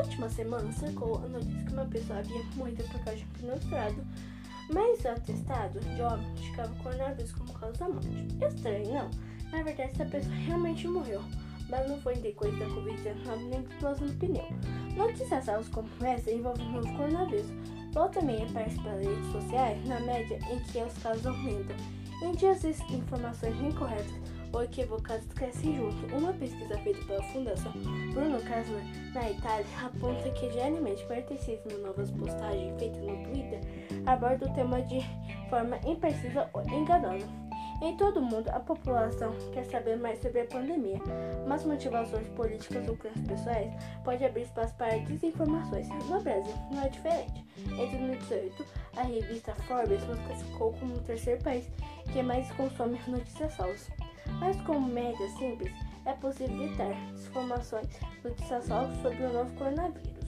última semana circulou a notícia que uma pessoa havia morrido por causa de um mas o atestado de óbito indicava o coronavírus como causa da morte. Estranho, não? Na verdade, essa pessoa realmente morreu, mas não foi em decorrência da Covid-19 nem explosão no pneu. Notícias falsas como essa envolvem o novo coronavírus. Volta também aparece pelas redes sociais na média em que os casos aumentam. Em dias de informações incorretas ou equivocadas crescem junto. Uma pesquisa feita pela Fundação Bruno Kessler na Itália aponta que diariamente 46 mil novas postagens feitas no Twitter abordam o tema de forma imprecisa ou enganosa. Em todo o mundo, a população quer saber mais sobre a pandemia, mas motivações políticas ou crenças pessoais podem abrir espaço para desinformações. No Brasil, não é diferente. Em 2018, a revista Forbes nos classificou como o terceiro país que mais consome notícias falsas. Mas com média simples, é possível evitar desinformações, notícias falsas sobre o novo coronavírus.